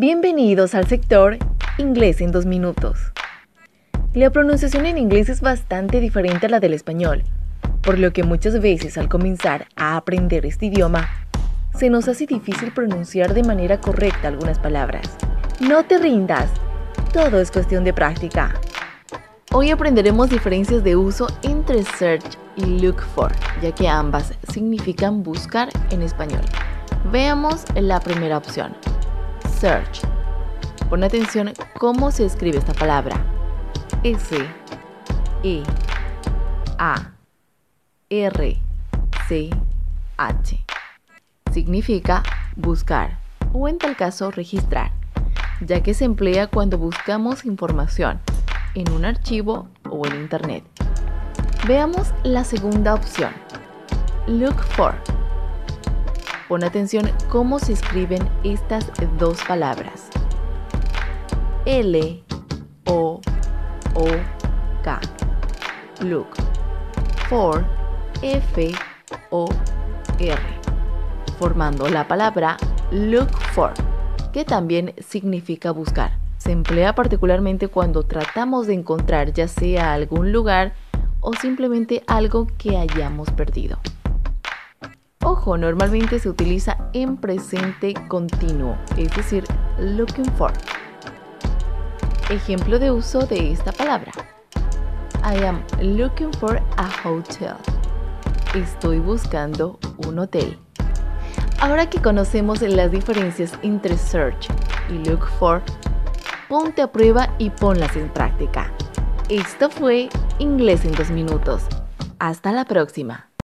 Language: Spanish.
Bienvenidos al sector Inglés en dos minutos. La pronunciación en inglés es bastante diferente a la del español, por lo que muchas veces al comenzar a aprender este idioma, se nos hace difícil pronunciar de manera correcta algunas palabras. No te rindas, todo es cuestión de práctica. Hoy aprenderemos diferencias de uso entre search y look for, ya que ambas significan buscar en español. Veamos la primera opción, search. Pon atención cómo se escribe esta palabra. S, E, A, R, C, H. Significa buscar o en tal caso registrar, ya que se emplea cuando buscamos información en un archivo o en Internet. Veamos la segunda opción. Look for. Pon atención cómo se escriben estas dos palabras. L, O, O, K. Look. For, F, O, R. Formando la palabra look for, que también significa buscar. Se emplea particularmente cuando tratamos de encontrar ya sea algún lugar o simplemente algo que hayamos perdido. Ojo, normalmente se utiliza en presente continuo, es decir, looking for. Ejemplo de uso de esta palabra. I am looking for a hotel. Estoy buscando un hotel. Ahora que conocemos las diferencias entre search y look for, ponte a prueba y ponlas en práctica. Esto fue Inglés en dos minutos. Hasta la próxima.